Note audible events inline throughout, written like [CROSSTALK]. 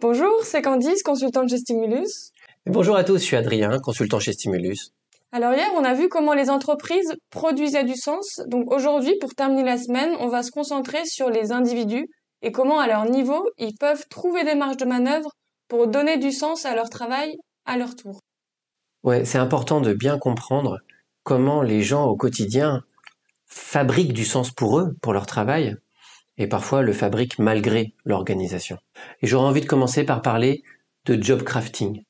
Bonjour, c'est Candice, consultante chez Stimulus. Bonjour à tous, je suis Adrien, consultant chez Stimulus. Alors hier, on a vu comment les entreprises produisaient du sens. Donc aujourd'hui, pour terminer la semaine, on va se concentrer sur les individus et comment à leur niveau, ils peuvent trouver des marges de manœuvre pour donner du sens à leur travail à leur tour. Ouais, c'est important de bien comprendre comment les gens au quotidien fabriquent du sens pour eux, pour leur travail, et parfois le fabriquent malgré l'organisation. Et j'aurais envie de commencer par parler de job crafting.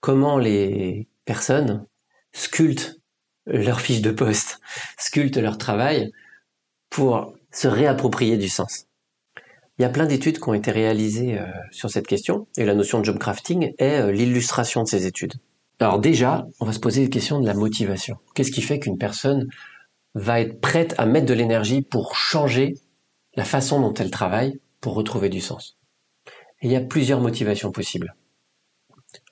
Comment les personnes sculptent leur fiche de poste, [LAUGHS] sculptent leur travail pour se réapproprier du sens. Il y a plein d'études qui ont été réalisées euh, sur cette question, et la notion de job crafting est euh, l'illustration de ces études. Alors déjà, on va se poser la question de la motivation. Qu'est-ce qui fait qu'une personne va être prête à mettre de l'énergie pour changer la façon dont elle travaille pour retrouver du sens. Il y a plusieurs motivations possibles.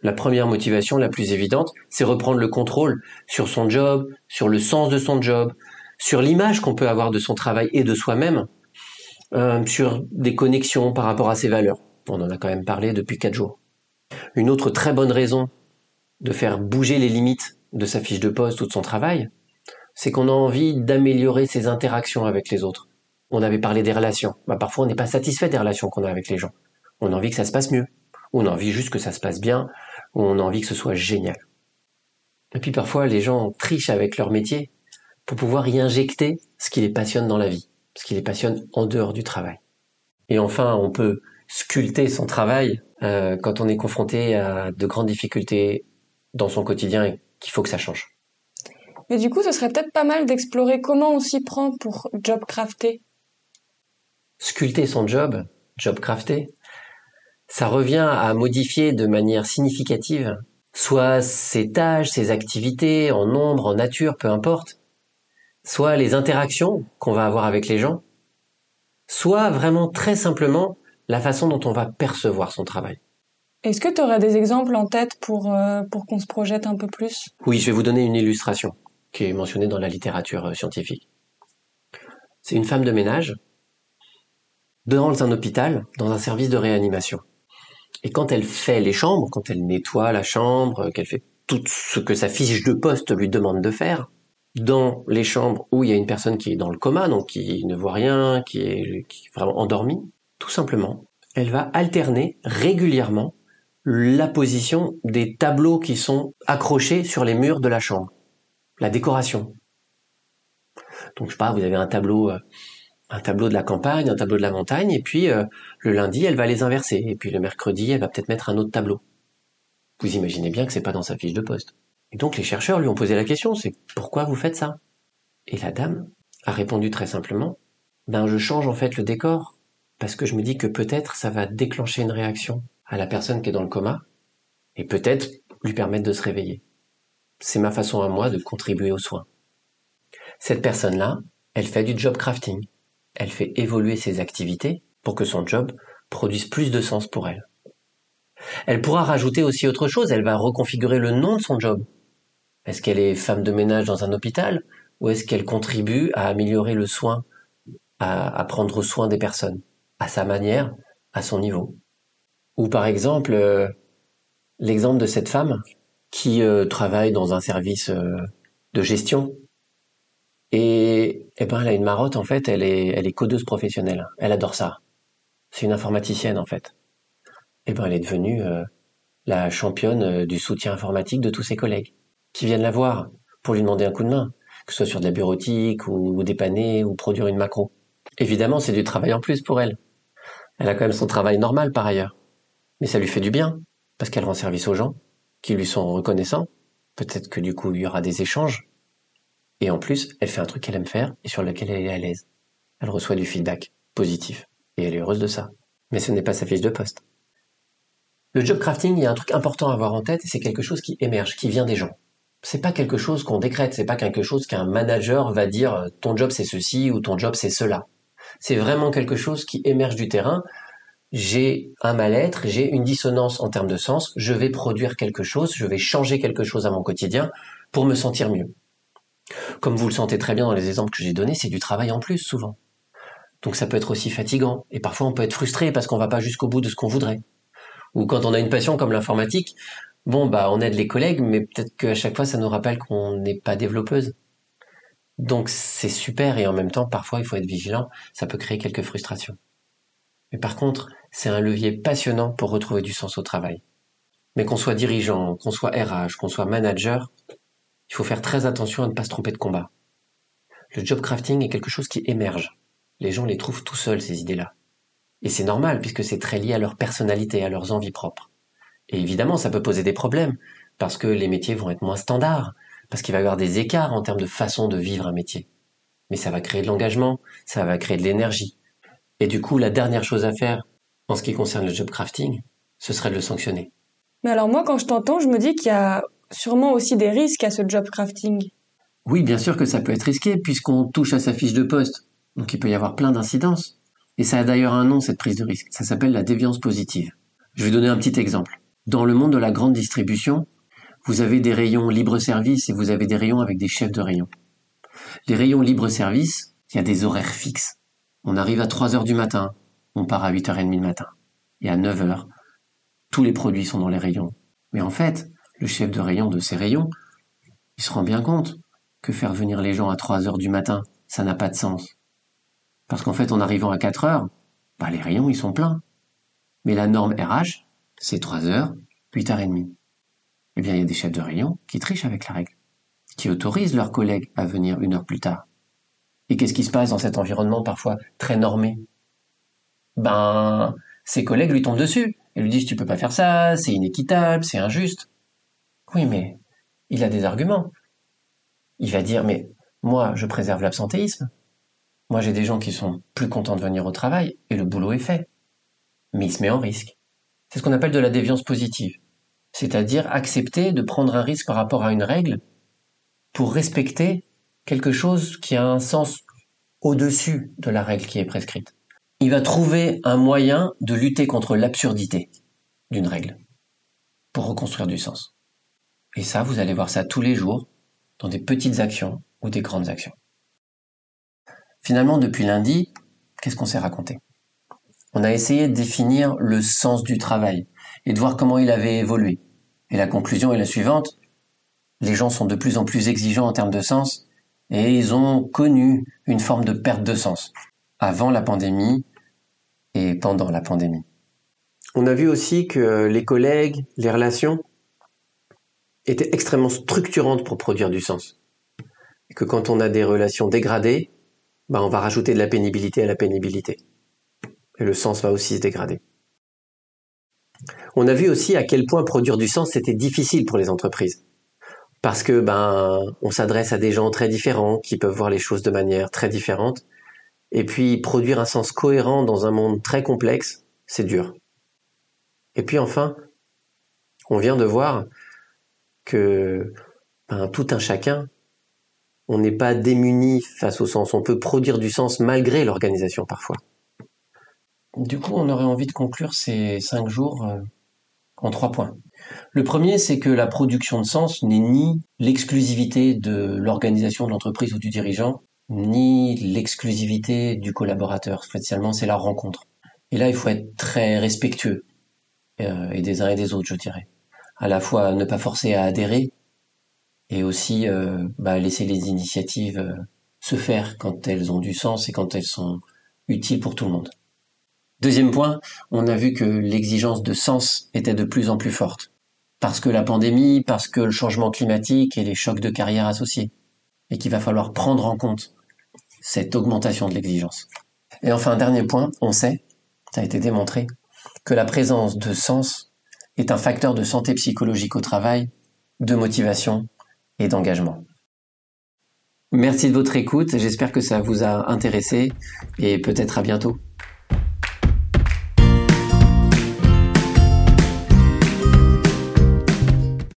La première motivation, la plus évidente, c'est reprendre le contrôle sur son job, sur le sens de son job, sur l'image qu'on peut avoir de son travail et de soi-même, euh, sur des connexions par rapport à ses valeurs. On en a quand même parlé depuis quatre jours. Une autre très bonne raison de faire bouger les limites de sa fiche de poste ou de son travail, c'est qu'on a envie d'améliorer ses interactions avec les autres on avait parlé des relations. Bah, parfois, on n'est pas satisfait des relations qu'on a avec les gens. On a envie que ça se passe mieux. On a envie juste que ça se passe bien. On a envie que ce soit génial. Et puis parfois, les gens trichent avec leur métier pour pouvoir y injecter ce qui les passionne dans la vie, ce qui les passionne en dehors du travail. Et enfin, on peut sculpter son travail euh, quand on est confronté à de grandes difficultés dans son quotidien et qu'il faut que ça change. Mais du coup, ce serait peut-être pas mal d'explorer comment on s'y prend pour job crafter sculpter son job, job crafté, ça revient à modifier de manière significative soit ses tâches, ses activités, en nombre, en nature, peu importe, soit les interactions qu'on va avoir avec les gens, soit vraiment très simplement la façon dont on va percevoir son travail. Est-ce que tu aurais des exemples en tête pour, euh, pour qu'on se projette un peu plus? Oui, je vais vous donner une illustration qui est mentionnée dans la littérature euh, scientifique. C'est une femme de ménage dans un hôpital, dans un service de réanimation. Et quand elle fait les chambres, quand elle nettoie la chambre, qu'elle fait tout ce que sa fiche de poste lui demande de faire, dans les chambres où il y a une personne qui est dans le coma, donc qui ne voit rien, qui est, vraiment endormie, tout simplement, elle va alterner régulièrement la position des tableaux qui sont accrochés sur les murs de la chambre, la décoration. Donc je sais pas, vous avez un tableau euh, un tableau de la campagne, un tableau de la montagne, et puis euh, le lundi, elle va les inverser, et puis le mercredi, elle va peut-être mettre un autre tableau. Vous imaginez bien que c'est pas dans sa fiche de poste. Et donc les chercheurs lui ont posé la question, c'est pourquoi vous faites ça? Et la dame a répondu très simplement, ben je change en fait le décor, parce que je me dis que peut-être ça va déclencher une réaction à la personne qui est dans le coma, et peut-être lui permettre de se réveiller. C'est ma façon à moi de contribuer aux soins. Cette personne-là, elle fait du job crafting elle fait évoluer ses activités pour que son job produise plus de sens pour elle. Elle pourra rajouter aussi autre chose, elle va reconfigurer le nom de son job. Est-ce qu'elle est femme de ménage dans un hôpital ou est-ce qu'elle contribue à améliorer le soin, à, prendre soin des personnes, à sa manière, à son niveau? Ou par exemple, euh, l'exemple de cette femme qui euh, travaille dans un service euh, de gestion et, eh ben, elle a une marotte, en fait, elle est, elle est codeuse professionnelle. Elle adore ça. C'est une informaticienne, en fait. Eh ben, elle est devenue euh, la championne euh, du soutien informatique de tous ses collègues, qui viennent la voir pour lui demander un coup de main, que ce soit sur de la bureautique ou, ou dépanner ou produire une macro. Évidemment, c'est du travail en plus pour elle. Elle a quand même son travail normal par ailleurs. Mais ça lui fait du bien, parce qu'elle rend service aux gens, qui lui sont reconnaissants. Peut-être que du coup, il y aura des échanges et en plus, elle fait un truc qu'elle aime faire et sur lequel elle est à l'aise. Elle reçoit du feedback positif. Et elle est heureuse de ça. Mais ce n'est pas sa fiche de poste. Le job crafting, il y a un truc important à avoir en tête, c'est quelque chose qui émerge, qui vient des gens. C'est pas quelque chose qu'on décrète, c'est pas quelque chose qu'un manager va dire ton job c'est ceci ou ton job c'est cela. C'est vraiment quelque chose qui émerge du terrain. J'ai un mal-être, j'ai une dissonance en termes de sens, je vais produire quelque chose, je vais changer quelque chose à mon quotidien pour me sentir mieux. Comme vous le sentez très bien dans les exemples que j'ai donnés, c'est du travail en plus souvent. Donc ça peut être aussi fatigant, et parfois on peut être frustré parce qu'on va pas jusqu'au bout de ce qu'on voudrait. Ou quand on a une passion comme l'informatique, bon, bah, on aide les collègues, mais peut-être qu'à chaque fois, ça nous rappelle qu'on n'est pas développeuse. Donc, c'est super et en même temps, parfois, il faut être vigilant. Ça peut créer quelques frustrations. Mais par contre, c'est un levier passionnant pour retrouver du sens au travail. Mais qu'on soit dirigeant, qu'on soit RH, qu'on soit manager, il faut faire très attention à ne pas se tromper de combat. Le job crafting est quelque chose qui émerge. Les gens les trouvent tout seuls, ces idées-là. Et c'est normal puisque c'est très lié à leur personnalité, à leurs envies propres. Et évidemment, ça peut poser des problèmes parce que les métiers vont être moins standards, parce qu'il va y avoir des écarts en termes de façon de vivre un métier. Mais ça va créer de l'engagement, ça va créer de l'énergie. Et du coup, la dernière chose à faire en ce qui concerne le job crafting, ce serait de le sanctionner. Mais alors moi, quand je t'entends, je me dis qu'il y a sûrement aussi des risques à ce job crafting. Oui, bien sûr que ça peut être risqué puisqu'on touche à sa fiche de poste. Donc il peut y avoir plein d'incidences. Et ça a d'ailleurs un nom, cette prise de risque. Ça s'appelle la déviance positive. Je vais donner un petit exemple. Dans le monde de la grande distribution, vous avez des rayons libre-service et vous avez des rayons avec des chefs de rayon. Les rayons libre-service, il y a des horaires fixes. On arrive à 3 heures du matin, on part à 8h30 du matin. Et à 9 heures, tous les produits sont dans les rayons. Mais en fait, le chef de rayon de ces rayons, il se rend bien compte que faire venir les gens à 3 heures du matin, ça n'a pas de sens. Parce qu'en fait, en arrivant à 4 heures, bah, les rayons, ils sont pleins. Mais la norme RH, c'est 3 heures, 8h30. Eh bien, il y a des chefs de rayon qui trichent avec la règle, qui autorisent leurs collègues à venir une heure plus tard. Et qu'est-ce qui se passe dans cet environnement parfois très normé? Ben, ses collègues lui tombent dessus et lui disent tu peux pas faire ça, c'est inéquitable, c'est injuste. Oui, mais il a des arguments. Il va dire mais moi je préserve l'absentéisme. Moi j'ai des gens qui sont plus contents de venir au travail et le boulot est fait. Mais il se met en risque. C'est ce qu'on appelle de la déviance positive. C'est-à-dire accepter de prendre un risque par rapport à une règle pour respecter quelque chose qui a un sens au-dessus de la règle qui est prescrite. Il va trouver un moyen de lutter contre l'absurdité d'une règle pour reconstruire du sens. Et ça, vous allez voir ça tous les jours dans des petites actions ou des grandes actions. Finalement, depuis lundi, qu'est-ce qu'on s'est raconté? On a essayé de définir le sens du travail et de voir comment il avait évolué. Et la conclusion est la suivante. Les gens sont de plus en plus exigeants en termes de sens et ils ont connu une forme de perte de sens avant la pandémie et pendant la pandémie. On a vu aussi que les collègues, les relations étaient extrêmement structurantes pour produire du sens. Et que quand on a des relations dégradées, bah on va rajouter de la pénibilité à la pénibilité. Et le sens va aussi se dégrader. On a vu aussi à quel point produire du sens c'était difficile pour les entreprises. Parce que ben on s'adresse à des gens très différents qui peuvent voir les choses de manière très différente et puis produire un sens cohérent dans un monde très complexe, c'est dur. Et puis enfin, on vient de voir que ben, tout un chacun, on n'est pas démuni face au sens. On peut produire du sens malgré l'organisation parfois. Du coup, on aurait envie de conclure ces cinq jours euh, en trois points. Le premier, c'est que la production de sens n'est ni l'exclusivité de l'organisation de l'entreprise ou du dirigeant, ni l'exclusivité du collaborateur. Spécialement, c'est la rencontre. Et là, il faut être très respectueux, euh, et des uns et des autres, je dirais. À la fois ne pas forcer à adhérer, et aussi euh, bah, laisser les initiatives euh, se faire quand elles ont du sens et quand elles sont utiles pour tout le monde. Deuxième point, on a vu que l'exigence de sens était de plus en plus forte. Parce que la pandémie, parce que le changement climatique et les chocs de carrière associés. Et qu'il va falloir prendre en compte cette augmentation de l'exigence. Et enfin, dernier point, on sait, ça a été démontré, que la présence de sens est un facteur de santé psychologique au travail, de motivation et d'engagement. Merci de votre écoute, j'espère que ça vous a intéressé et peut-être à bientôt.